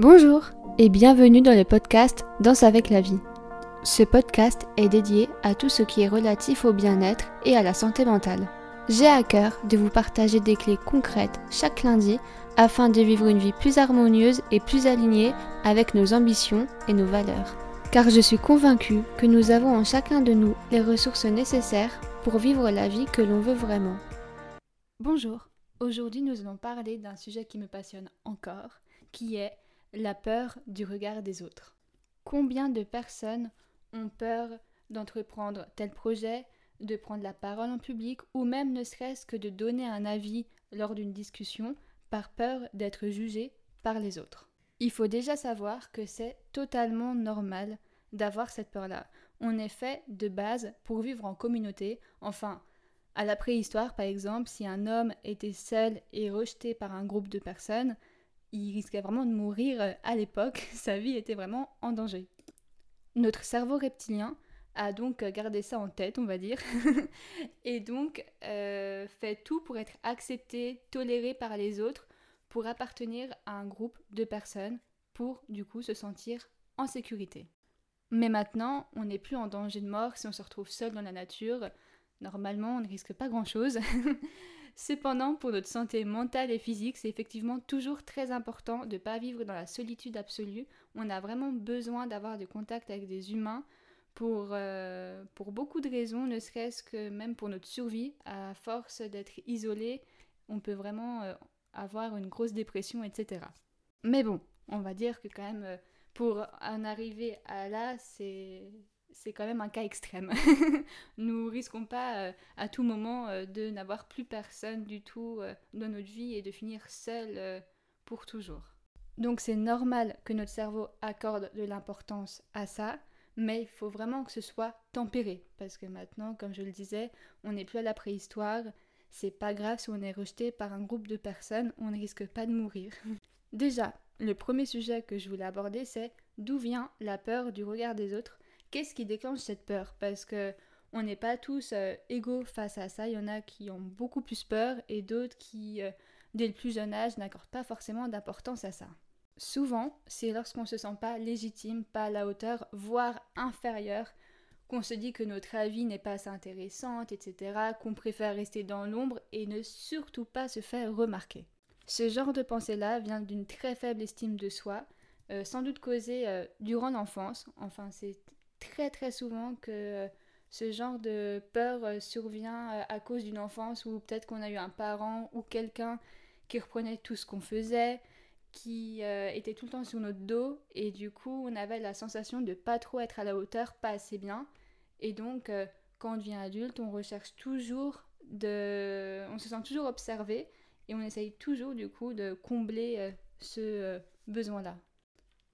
Bonjour et bienvenue dans le podcast Danse avec la vie. Ce podcast est dédié à tout ce qui est relatif au bien-être et à la santé mentale. J'ai à cœur de vous partager des clés concrètes chaque lundi afin de vivre une vie plus harmonieuse et plus alignée avec nos ambitions et nos valeurs. Car je suis convaincue que nous avons en chacun de nous les ressources nécessaires pour vivre la vie que l'on veut vraiment. Bonjour, aujourd'hui nous allons parler d'un sujet qui me passionne encore, qui est la peur du regard des autres. Combien de personnes ont peur d'entreprendre tel projet, de prendre la parole en public ou même ne serait-ce que de donner un avis lors d'une discussion par peur d'être jugé par les autres? Il faut déjà savoir que c'est totalement normal d'avoir cette peur-là. On est fait de base pour vivre en communauté. Enfin, à la préhistoire, par exemple, si un homme était seul et rejeté par un groupe de personnes, il risquait vraiment de mourir euh, à l'époque, sa vie était vraiment en danger. Notre cerveau reptilien a donc euh, gardé ça en tête, on va dire, et donc euh, fait tout pour être accepté, toléré par les autres, pour appartenir à un groupe de personnes, pour du coup se sentir en sécurité. Mais maintenant, on n'est plus en danger de mort si on se retrouve seul dans la nature. Normalement, on ne risque pas grand-chose. Cependant, pour notre santé mentale et physique, c'est effectivement toujours très important de ne pas vivre dans la solitude absolue. On a vraiment besoin d'avoir des contacts avec des humains pour, euh, pour beaucoup de raisons, ne serait-ce que même pour notre survie. À force d'être isolé, on peut vraiment euh, avoir une grosse dépression, etc. Mais bon, on va dire que quand même, euh, pour en arriver à là, c'est c'est quand même un cas extrême. Nous risquons pas euh, à tout moment euh, de n'avoir plus personne du tout euh, dans notre vie et de finir seul pour toujours. Donc c'est normal que notre cerveau accorde de l'importance à ça, mais il faut vraiment que ce soit tempéré parce que maintenant, comme je le disais, on n'est plus à la préhistoire. C'est pas grave si on est rejeté par un groupe de personnes, on ne risque pas de mourir. Déjà, le premier sujet que je voulais aborder, c'est d'où vient la peur du regard des autres? Qu'est-ce qui déclenche cette peur? Parce que on n'est pas tous euh, égaux face à ça. Il y en a qui ont beaucoup plus peur et d'autres qui, euh, dès le plus jeune âge, n'accordent pas forcément d'importance à ça. Souvent, c'est lorsqu'on se sent pas légitime, pas à la hauteur, voire inférieur, qu'on se dit que notre avis n'est pas assez intéressante, etc., qu'on préfère rester dans l'ombre et ne surtout pas se faire remarquer. Ce genre de pensée-là vient d'une très faible estime de soi, euh, sans doute causée durant l'enfance. Enfin, c'est très très souvent que euh, ce genre de peur euh, survient euh, à cause d'une enfance où peut-être qu'on a eu un parent ou quelqu'un qui reprenait tout ce qu'on faisait, qui était tout le temps sur notre dos et du coup on avait la sensation de pas trop être à la hauteur, pas assez bien. Et donc quand on devient adulte, on recherche toujours de... On se sent toujours observé et on essaye toujours du coup de combler ce besoin-là.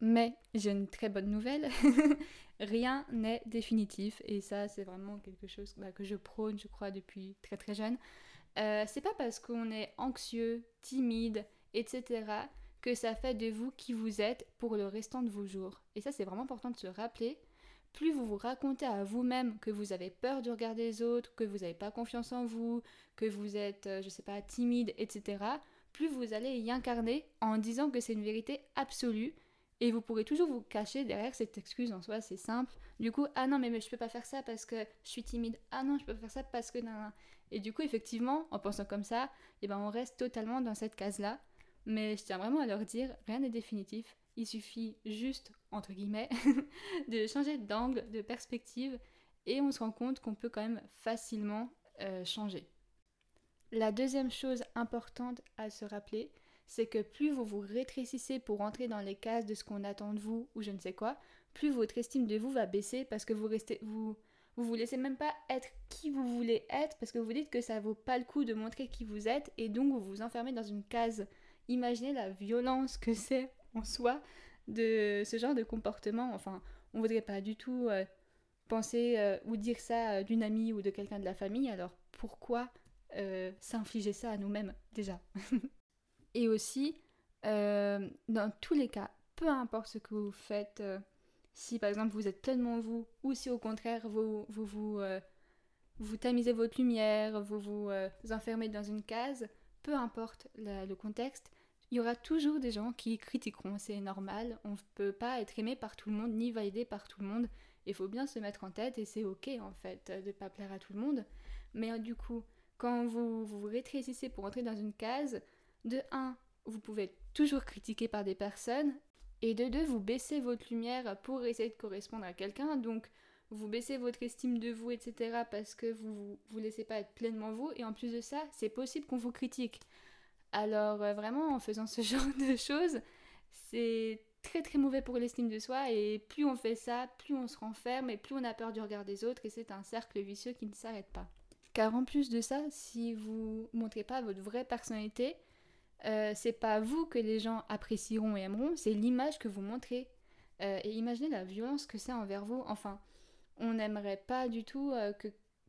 Mais j'ai une très bonne nouvelle, rien n'est définitif et ça c'est vraiment quelque chose bah, que je prône je crois depuis très très jeune. Euh, c'est pas parce qu'on est anxieux, timide, etc. que ça fait de vous qui vous êtes pour le restant de vos jours. Et ça c'est vraiment important de se rappeler. Plus vous vous racontez à vous-même que vous avez peur du regard des autres, que vous n'avez pas confiance en vous, que vous êtes, euh, je sais pas, timide, etc., plus vous allez y incarner en disant que c'est une vérité absolue et vous pourrez toujours vous cacher derrière cette excuse en soi, c'est simple. Du coup, ah non, mais, mais je peux pas faire ça parce que je suis timide. Ah non, je peux pas faire ça parce que. Non, Et du coup, effectivement, en pensant comme ça, eh ben, on reste totalement dans cette case-là. Mais je tiens vraiment à leur dire, rien n'est définitif. Il suffit juste, entre guillemets, de changer d'angle, de perspective, et on se rend compte qu'on peut quand même facilement euh, changer. La deuxième chose importante à se rappeler, c'est que plus vous vous rétrécissez pour entrer dans les cases de ce qu'on attend de vous ou je ne sais quoi, plus votre estime de vous va baisser parce que vous restez vous vous laissez même pas être qui vous voulez être parce que vous dites que ça vaut pas le coup de montrer qui vous êtes et donc vous vous enfermez dans une case. Imaginez la violence que c'est en soi de ce genre de comportement. Enfin, on voudrait pas du tout euh, penser euh, ou dire ça euh, d'une amie ou de quelqu'un de la famille. Alors pourquoi s'infliger ça à nous-mêmes déjà? Et aussi, euh, dans tous les cas, peu importe ce que vous faites, euh, si par exemple vous êtes pleinement vous, ou si au contraire vous vous, vous, euh, tamisez votre lumière, vous vous enfermez dans une case, peu importe le contexte, Il y aura toujours des gens qui critiqueront, c'est normal, on ne peut pas être aimé par tout le monde, ni validé par tout le monde. Il faut bien se mettre en tête et c'est ok en fait de ne pas plaire à tout le monde. Mais du coup, quand vous vous rétrécissez pour entrer dans une case, de 1, vous pouvez être toujours critiqué par des personnes, et de 2, vous baissez votre lumière pour essayer de correspondre à quelqu'un, donc vous baissez votre estime de vous, etc., parce que vous vous laissez pas être pleinement vous, et en plus de ça, c'est possible qu'on vous critique. Alors euh, vraiment, en faisant ce genre de choses, c'est très très mauvais pour l'estime de soi et plus on fait ça, plus on se renferme et plus on a peur du regard des autres et c'est un cercle vicieux qui ne s'arrête pas. Car en plus de ça, si vous montrez pas votre vraie personnalité, euh, c'est pas vous que les gens apprécieront et aimeront, c'est l'image que vous montrez. Euh, et imaginez la violence que c'est envers vous. Enfin, on n'aimerait pas du tout que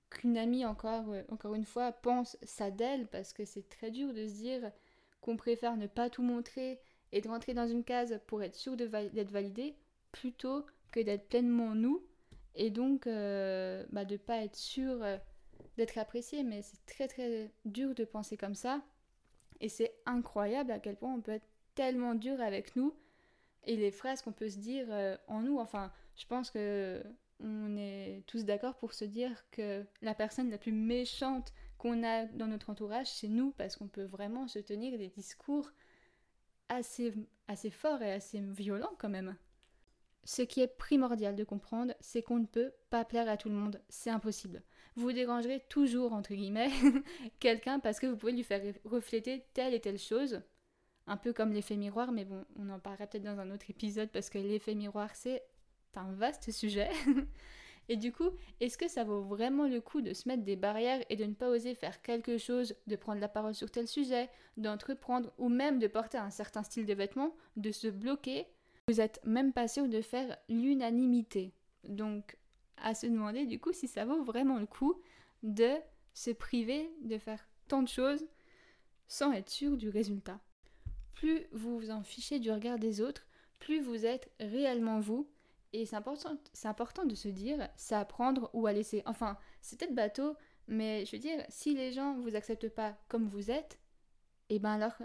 qu'une amie, encore, euh, encore une fois, pense ça d'elle, parce que c'est très dur de se dire qu'on préfère ne pas tout montrer et de rentrer dans une case pour être sûr d'être validé, plutôt que d'être pleinement nous, et donc euh, bah, de pas être sûr euh, d'être apprécié. Mais c'est très très dur de penser comme ça, et c'est incroyable à quel point on peut être tellement dur avec nous, et les phrases qu'on peut se dire en nous. Enfin, je pense que on est tous d'accord pour se dire que la personne la plus méchante qu'on a dans notre entourage, c'est nous, parce qu'on peut vraiment se tenir des discours assez, assez forts et assez violents quand même. Ce qui est primordial de comprendre, c'est qu'on ne peut pas plaire à tout le monde, c'est impossible. Vous dérangerez toujours, entre guillemets, quelqu'un parce que vous pouvez lui faire refléter telle et telle chose, un peu comme l'effet miroir, mais bon, on en parlera peut-être dans un autre épisode parce que l'effet miroir, c'est un vaste sujet. et du coup, est-ce que ça vaut vraiment le coup de se mettre des barrières et de ne pas oser faire quelque chose, de prendre la parole sur tel sujet, d'entreprendre ou même de porter un certain style de vêtements, de se bloquer Vous êtes même pas sûr de faire l'unanimité. Donc, à se demander du coup si ça vaut vraiment le coup de se priver de faire tant de choses sans être sûr du résultat. Plus vous vous en fichez du regard des autres, plus vous êtes réellement vous et c'est important, c'est important de se dire, c'est à prendre ou à laisser. Enfin, c'est peut-être bateau, mais je veux dire, si les gens vous acceptent pas comme vous êtes, et eh ben alors,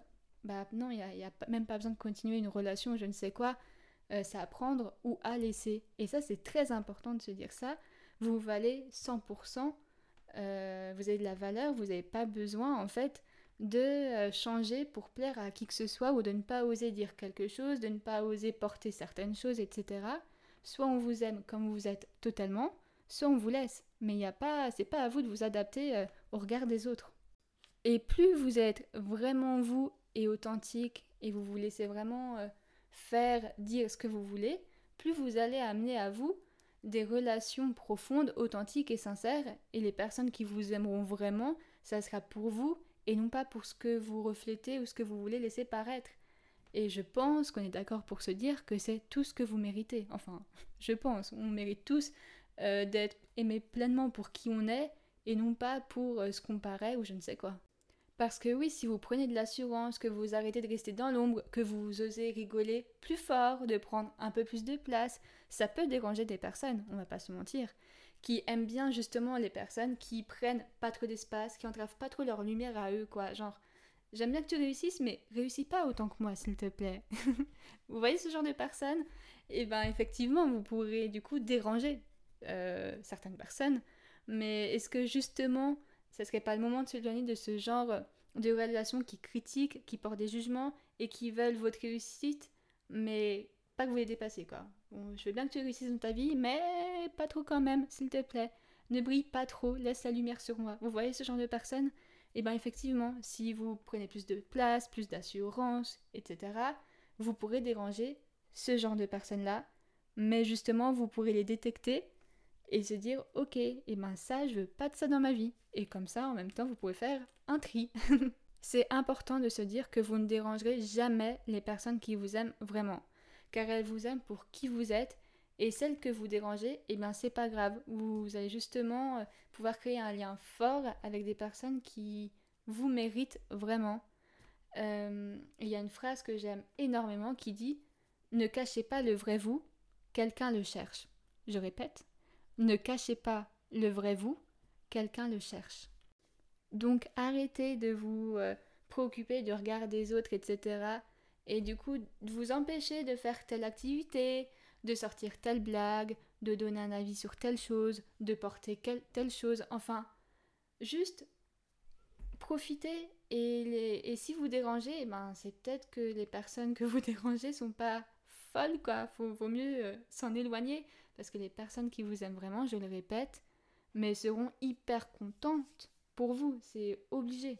bah non, il n'y a, même pas besoin de continuer une relation, je ne sais quoi. Euh, à prendre ou à laisser. Et ça, c'est très important de se dire ça. Vous valez 100%, euh, vous avez de la valeur, vous n'avez pas besoin en fait de euh, changer pour plaire à qui que ce soit ou de ne pas oser dire quelque chose, de ne pas oser porter certaines choses, etc. Soit on vous aime comme vous êtes totalement, soit on vous laisse. Mais il n'y a pas, c'est pas à vous de vous adapter au regard des autres. Et plus vous êtes vraiment vous et authentique et vous vous laissez vraiment faire, dire ce que vous voulez, plus vous allez amener à vous des relations profondes, authentiques et sincères. Et les personnes qui vous aimeront vraiment, ça sera pour vous et non pas pour ce que vous reflétez ou ce que vous voulez laisser paraître. Et je pense qu'on est d'accord pour se dire que c'est tout ce que vous méritez. Enfin, je pense, on mérite tous euh, d'être aimés pleinement pour qui on est et non pas pour euh, ce qu'on paraît ou je ne sais quoi. Parce que oui, si vous prenez de l'assurance, que vous arrêtez de rester dans l'ombre, que vous osez rigoler plus fort, de prendre un peu plus de place, ça peut déranger des personnes, on va pas se mentir, qui aiment bien justement les personnes qui prennent pas trop d'espace, qui entravent pas trop leur lumière à eux, quoi. Genre, J'aime bien que tu réussisses, mais réussis pas autant que moi, s'il te plaît. vous voyez ce genre de personnes? Et eh bien, effectivement, vous pourrez du coup déranger euh, certaines personnes. Mais est-ce que justement, ce serait pas le moment de se donner de ce genre de relations qui critiquent, qui portent des jugements et qui veulent votre réussite, mais pas que vous les dépassez, quoi. je veux bien que tu réussisses dans ta vie, mais pas trop quand même, s'il te plaît. Ne brille pas trop, laisse la lumière sur moi. Vous voyez ce genre de personnes? Et eh bien effectivement, si vous prenez plus de place, plus d'assurance, etc., vous pourrez déranger ce genre de personnes-là, mais justement, vous pourrez les détecter et se dire, ok, et eh ben ça, je veux pas de ça dans ma vie. Et comme ça, en même temps, vous pouvez faire un tri. C'est important de se dire que vous ne dérangerez jamais les personnes qui vous aiment vraiment, car elles vous aiment pour qui vous êtes et celles que vous dérangez, eh bien c'est pas grave. Vous allez justement euh, pouvoir créer un lien fort avec des personnes qui vous méritent vraiment. Euh, il y a une phrase que j'aime énormément qui dit Ne cachez pas le vrai vous, quelqu'un le cherche. Je répète, ne cachez pas le vrai vous, quelqu'un le cherche. Donc arrêtez de vous euh, préoccuper du regard des autres, etc. et du coup vous empêcher de faire telle activité, de sortir telle blague, de donner un avis sur telle chose, de porter telle chose, enfin, juste profitez et, si vous dérangez, eh ben, c'est peut-être que les personnes que vous dérangez sont pas folles, quoi. Faut, vaut mieux euh, s'en éloigner parce que les personnes qui vous aiment vraiment, je le répète, mais seront hyper contentes pour vous, c'est obligé.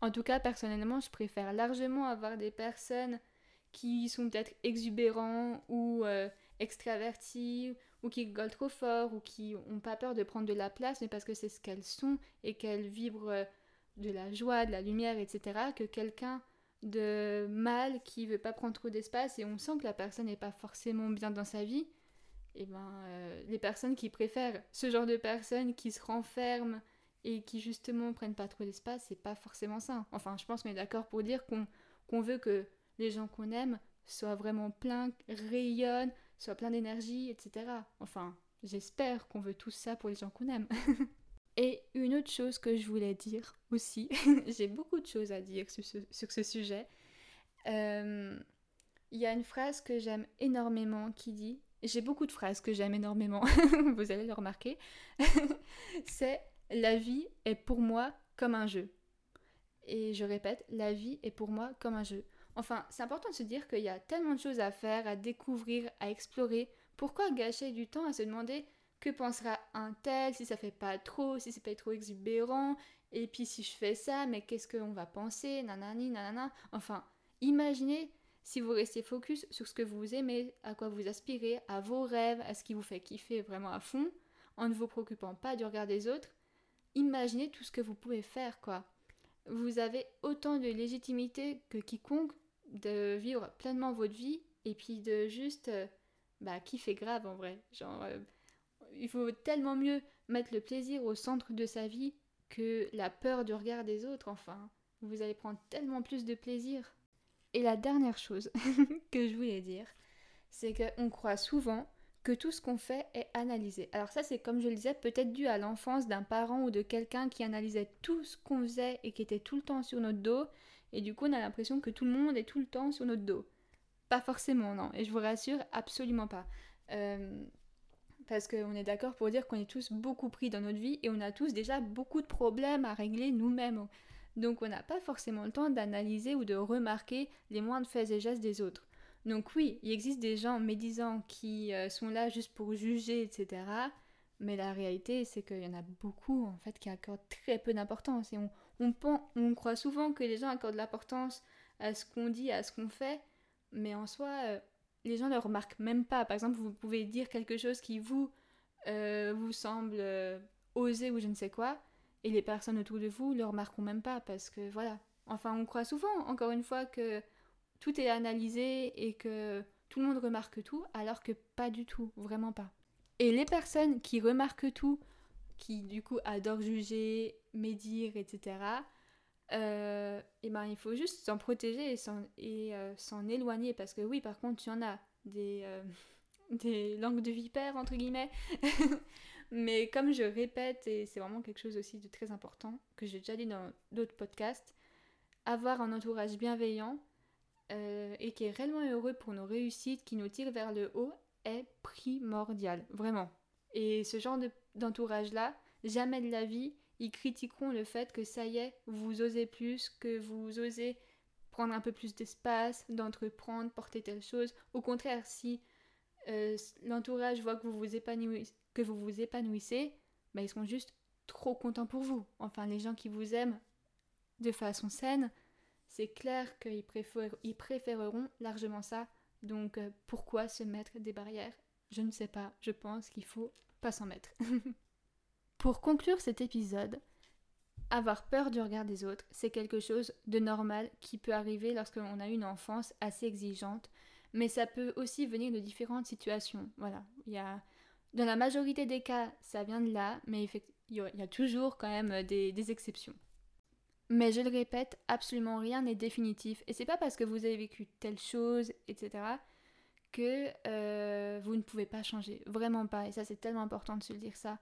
En tout cas, personnellement, je préfère largement avoir des personnes qui sont peut-être exubérants ou euh, extravertis ou qui rigolent trop fort ou qui n'ont pas peur de prendre de la place, mais parce que c'est ce qu'elles sont et qu'elles vibrent euh, de la joie, de la lumière, etc., que quelqu'un de mal qui veut pas prendre trop d'espace et on sent que la personne n'est pas forcément bien dans sa vie, et eh ben euh, les personnes qui préfèrent ce genre de personnes qui se renferment et qui justement prennent pas trop d'espace, c'est pas forcément ça. Enfin, je pense qu'on est d'accord pour dire qu'on veut que les gens qu'on aime soient vraiment pleins, rayonnent, soient pleins d'énergie, etc. Enfin, j'espère qu'on veut tout ça pour les gens qu'on aime. et une autre chose que je voulais dire aussi, j'ai beaucoup de choses à dire sur ce, sujet. Euh, il y a une phrase que j'aime énormément qui dit, j'ai beaucoup de phrases que j'aime énormément, vous allez le remarquer, c'est la vie est pour moi comme un jeu. Et je répète, la vie est pour moi comme un jeu. Enfin, c'est important de se dire qu'il y a tellement de choses à faire, à découvrir, à explorer. Pourquoi gâcher du temps à se demander que pensera un tel si ça fait pas trop, si c'est pas trop exubérant, et puis si je fais ça, mais qu'est-ce qu'on va penser, nanani, nanana. Enfin, imaginez si vous restez focus sur ce que vous aimez, à quoi vous aspirez, à vos rêves, à ce qui vous fait kiffer vraiment à fond, en ne vous préoccupant pas du regard des autres, imaginez tout ce que vous pouvez faire, quoi. Vous avez autant de légitimité que quiconque de vivre pleinement votre vie et puis de juste euh, bah kiffer grave en vrai. Genre euh, il faut tellement mieux mettre le plaisir au centre de sa vie que la peur du regard des autres enfin. Vous allez prendre tellement plus de plaisir. Et la dernière chose que je voulais dire, c'est qu'on croit souvent que tout ce qu'on fait est analysé. Alors ça c'est comme je le disais peut-être dû à l'enfance d'un parent ou de quelqu'un qui analysait tout ce qu'on faisait et qui était tout le temps sur notre dos et du coup on a l'impression que tout le monde est tout le temps sur notre dos. Pas forcément non et je vous rassure absolument pas. Euh, parce qu'on est d'accord pour dire qu'on est tous beaucoup pris dans notre vie et on a tous déjà beaucoup de problèmes à régler nous-mêmes. Donc on n'a pas forcément le temps d'analyser ou de remarquer les moindres faits et gestes des autres. Donc oui, il existe des gens médisants qui euh, sont là juste pour juger, etc. Mais la réalité, c'est qu'il y en a beaucoup en fait qui accordent très peu d'importance. Et on, on, croit souvent que les gens accordent l'importance à ce qu'on dit, à ce qu'on fait, mais en soi, euh, les gens ne le remarquent même pas. Par exemple, vous pouvez dire quelque chose qui vous, euh, vous semble oser ou je ne sais quoi, et les personnes autour de vous ne le remarqueront même pas parce que voilà. Enfin, on croit souvent, encore une fois, que tout est analysé et que tout le monde remarque tout, alors que pas du tout, vraiment pas. Et les personnes qui remarquent tout, qui du coup adorent juger, médire, etc., euh, et ben il faut juste s'en protéger et euh, s'en éloigner parce que oui, par contre, il y en a des, euh, des langues de vipère, entre guillemets. Mais comme je répète, et c'est vraiment quelque chose aussi de très important, que j'ai déjà dit dans d'autres podcasts, avoir un entourage bienveillant, euh, et qui est réellement heureux pour nos réussites, qui nous tire vers le haut, est primordial, vraiment. Et ce genre d'entourage-là, jamais de la vie, ils critiqueront le fait que ça y est, vous osez plus, que vous osez prendre un peu plus d'espace, d'entreprendre, porter telle chose. Au contraire, si euh, l'entourage voit que vous vous épanouissez, que vous vous épanouissez bah, ils seront juste trop contents pour vous. Enfin, les gens qui vous aiment de façon saine, c'est clair qu'ils préféreront largement ça. Donc euh, pourquoi se mettre des barrières? Je ne sais pas, je pense qu'il faut pas s'en mettre. Pour conclure cet épisode, avoir peur du regard des autres, c'est quelque chose de normal qui peut arriver lorsqu'on a une enfance assez exigeante, mais ça peut aussi venir de différentes situations. Voilà, il y a dans la majorité des cas, ça vient de là, mais il y a toujours quand même des exceptions. Mais je le répète, absolument rien n'est définitif. Et c'est pas parce que vous avez vécu telle chose, etc., que euh, vous ne pouvez pas changer. Vraiment pas. Et ça, c'est tellement important de se dire ça.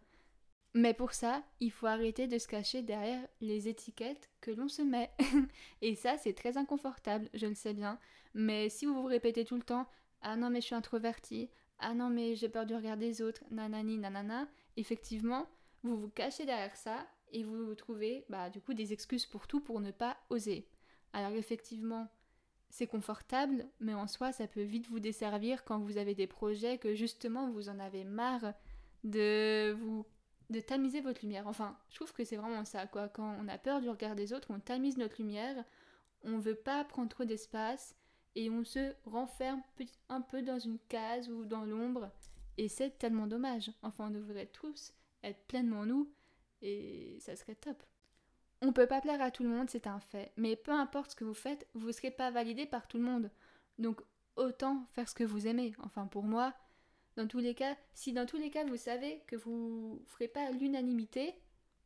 Mais pour ça, il faut arrêter de se cacher derrière les étiquettes que l'on se met. Et ça, c'est très inconfortable, je le sais bien. Mais si vous vous répétez tout le temps Ah non, mais je suis introverti, ah non, mais j'ai peur du regard des autres, nanani, nanana, effectivement, vous vous cachez derrière ça et vous trouvez bah, du coup des excuses pour tout pour ne pas oser. Alors effectivement, c'est confortable, mais en soi, ça peut vite vous desservir quand vous avez des projets que justement vous en avez marre de vous de tamiser votre lumière. Enfin, je trouve que c'est vraiment ça, quoi. Quand on a peur du regard des autres, on tamise notre lumière, on veut pas prendre trop d'espace et on se renferme un peu dans une case ou dans l'ombre. Et c'est tellement dommage. Enfin, on devrait tous être pleinement nous et ça serait top. On peut pas plaire à tout le monde, c'est un fait, mais peu importe ce que vous faites, vous ne serez pas validé par tout le monde. Donc autant faire ce que vous aimez. Enfin pour moi, dans tous les cas, si dans tous les cas vous savez que vous ferez pas l'unanimité,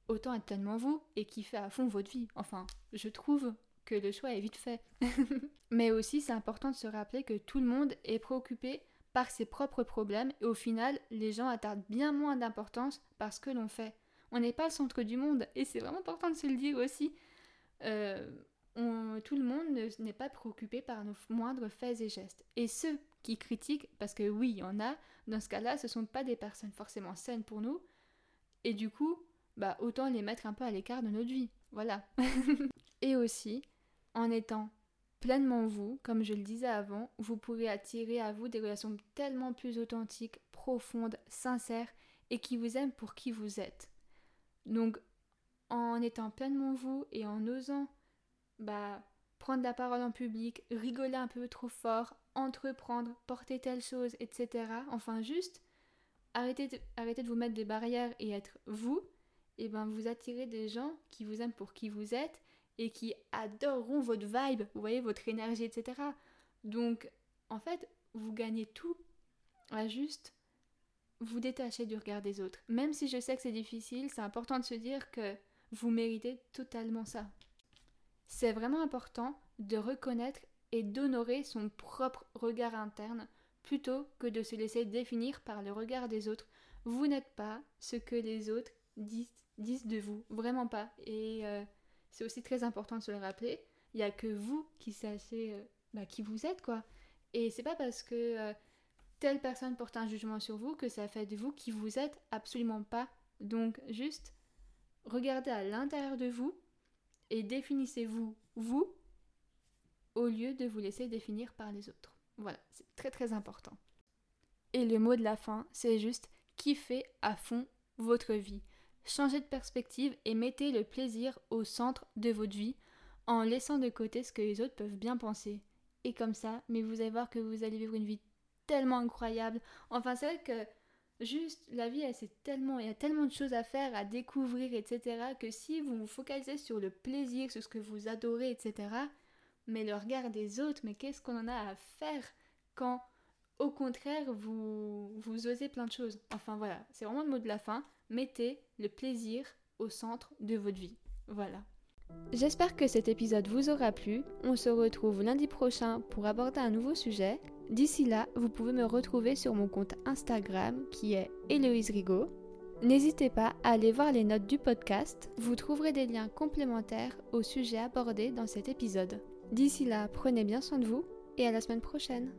autant être tellement vous et kiffer à fond votre vie. Enfin, je trouve que le choix est vite fait. mais aussi c'est important de se rappeler que tout le monde est préoccupé par ses propres problèmes et au final les gens attardent bien moins d'importance par ce que l'on fait. On n'est pas le centre du monde et c'est vraiment important de se le dire aussi. Euh, tout le monde n'est pas préoccupé par nos moindres faits et gestes. Et ceux qui critiquent, parce que oui, il y en a, dans ce cas-là, ce ne sont pas des personnes forcément saines pour nous. Et du coup, bah autant les mettre un peu à l'écart de notre vie. Voilà. et aussi, en étant pleinement vous, comme je le disais avant, vous pourrez attirer à vous des relations tellement plus authentiques, profondes, sincères et qui vous aiment pour qui vous êtes. Donc, en étant pleinement vous et en osant bah, prendre la parole en public, rigoler un peu trop fort, entreprendre, porter telle chose, etc. Enfin, juste arrêtez de, arrêtez de vous mettre des barrières et être vous, et ben vous attirez des gens qui vous aiment pour qui vous êtes et qui adoreront votre vibe, vous voyez, votre énergie, etc. Donc, en fait, vous gagnez tout à juste vous détachez du regard des autres. Même si je sais que c'est difficile, c'est important de se dire que vous méritez totalement ça. C'est vraiment important de reconnaître et d'honorer son propre regard interne plutôt que de se laisser définir par le regard des autres. Vous n'êtes pas ce que les autres disent, de vous, vraiment pas. Et euh, c'est aussi très important de se le rappeler. Il n'y a que vous qui sachez euh, bah, qui vous êtes, quoi. Et c'est pas parce que euh, telle personne porte un jugement sur vous que ça fait de vous qui vous êtes absolument pas. Donc juste regardez à l'intérieur de vous et définissez-vous vous au lieu de vous laisser définir par les autres. Voilà, c'est très très important. Et le mot de la fin, c'est juste kiffez à fond votre vie. Changez de perspective et mettez le plaisir au centre de votre vie en laissant de côté ce que les autres peuvent bien penser. Et comme ça, mais vous allez voir que vous allez vivre une vie tellement incroyable. Enfin, c'est vrai que juste la vie, elle, c'est tellement, il y a tellement de choses à faire, à découvrir, etc. que si vous vous focalisez sur le plaisir, sur ce que vous adorez, etc. Mais le regard des autres, mais qu'est-ce qu'on en a à faire quand, au contraire, vous, vous osez plein de choses. Enfin voilà, c'est vraiment le mot de la fin. Mettez le plaisir au centre de votre vie. Voilà. J'espère que cet épisode vous aura plu. On se retrouve lundi prochain pour aborder un nouveau sujet. D'ici là, vous pouvez me retrouver sur mon compte Instagram qui est Héloïse Rigaud. N'hésitez pas à aller voir les notes du podcast, vous trouverez des liens complémentaires au sujet abordé dans cet épisode. D'ici là, prenez bien soin de vous et à la semaine prochaine.